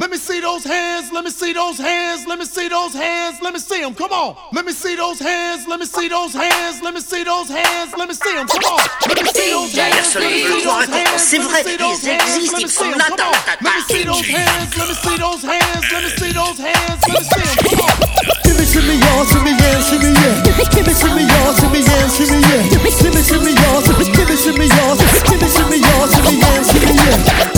Let me see those hands, let me see those hands, let me see those hands, let me see them. Come on. Let me see those hands, let me see those hands, let me see those hands, let me see them. Come on. Let me see those hands. Let me see those hands. Let me see those hands. Let me see them. Come on. Let me see those hands, let me see those hands, let me see those hands, let me see them. Come on. Give it to me, y'all, give me, yeah, give me, yeah. Give me, give me, y'all, give me, yeah, give me, yeah. Give me, give me, y'all, give me, give me, y'all, give me, give me, y'all, give me, yeah, give me, yeah.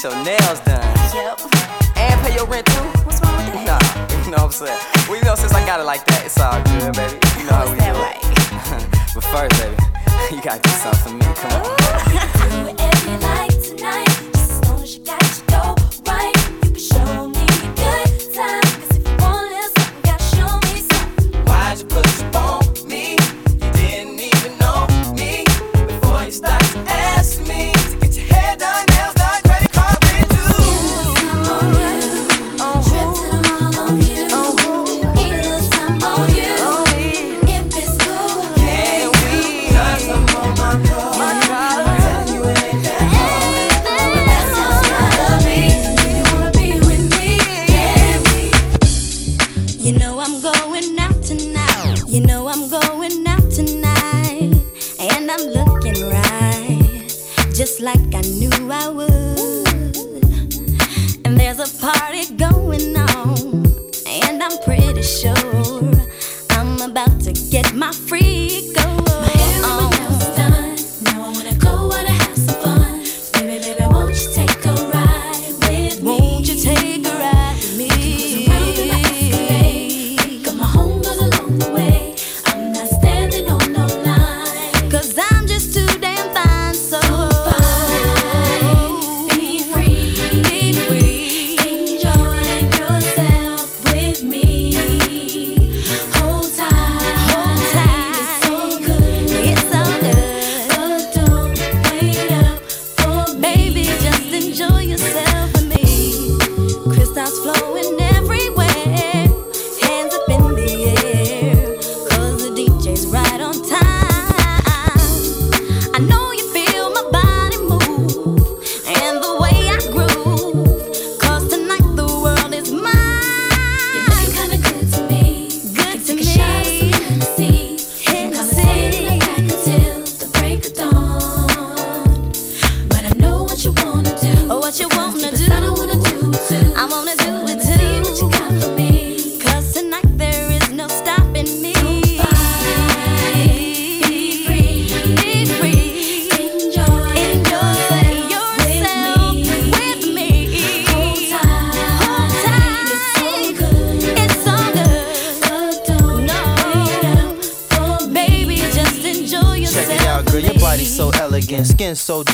get your nails done. Yep. And pay your rent too. What's wrong with that? Nah, you know what I'm saying. Well, you know, since I got it like that, it's all good, baby. You know how we do. Like? but first, baby, you gotta do something for me. Come on. Ooh.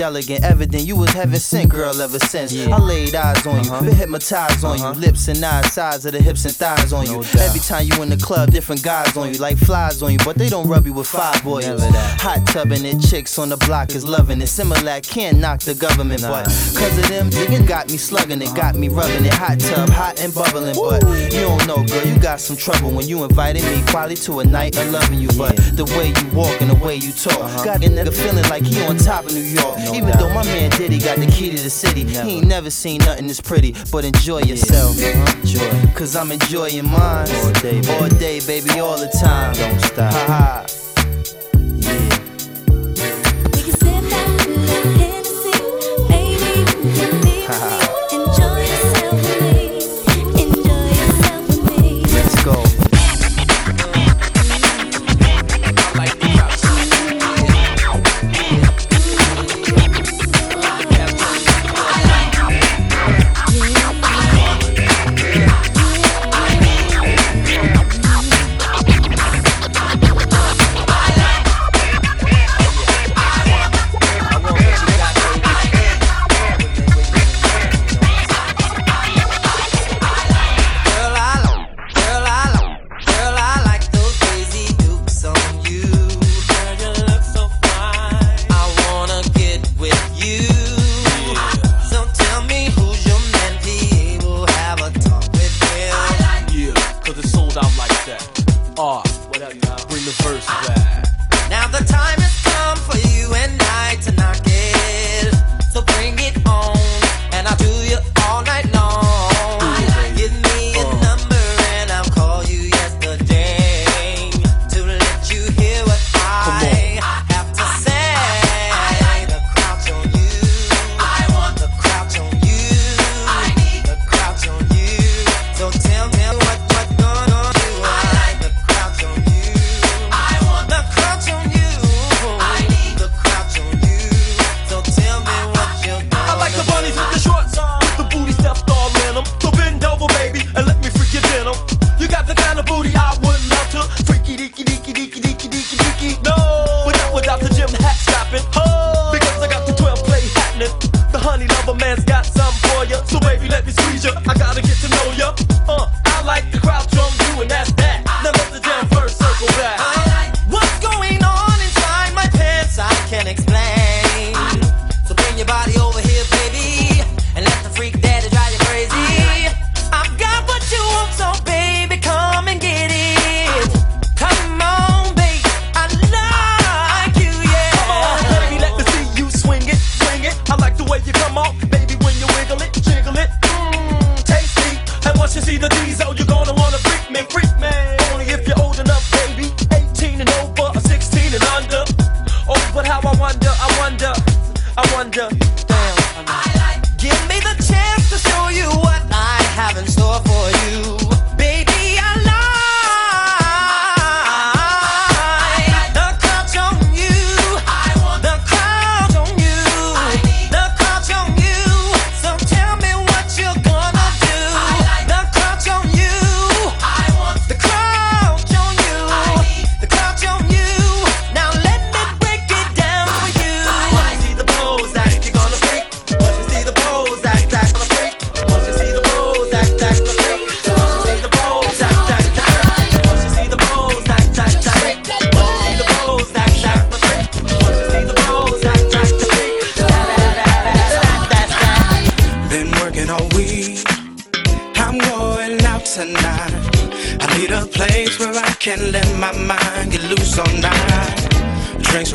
Delicate, evident heaven sent, girl, ever since. I laid eyes on you, been hypnotized on you, lips and eyes, size of the hips and thighs on you. Every time you in the club, different guys on you, like flies on you, but they don't rub you with five boys. Hot tubbing it, chicks on the block is loving it. Similac can't knock the government, but cause of them, niggas got me slugging it, got me rubbing it. Hot tub, hot and bubbling, but you don't know, girl, you got some trouble when you invited me quality to a night of loving you. But the way you walk and the way you talk, got a nigga feeling like he on top of New York. Even though my man Diddy got the key to the city, he ain't never. seen nothing this pretty. But enjoy yourself, cause I'm enjoying mine. All day, all day, baby, all the time. Don't stop. Ha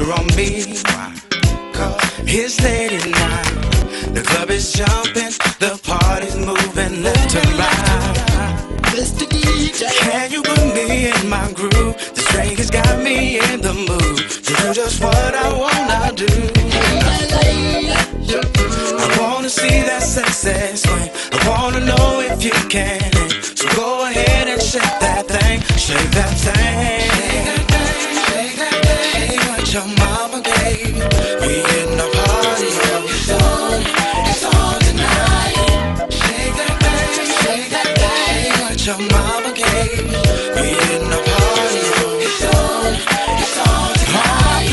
Are on me. Cause it's late at night. The club is jumping, the party's moving left and right. Mr. DJ, can you put me in my groove? The drink has got me in the mood to do just what I wanna do. I wanna see that swing. I wanna know if you can. So go ahead and shake that thing, shake that thing. Shake that thing, your mama gave. We in the party. It's tonight. Shake that thing, shake that thing. What your mama gave. We in party. It's tonight.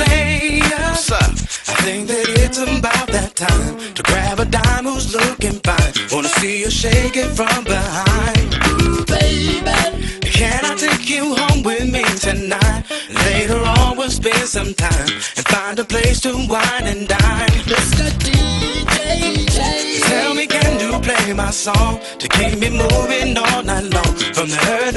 I think that it's about that time to grab a dime who's looking fine. Wanna see you shaking from behind. Ooh, baby, can I take you home? spend some time and find a place to wine and dine. Mr. DJ, tell me can you play my song to keep me moving all night long from the early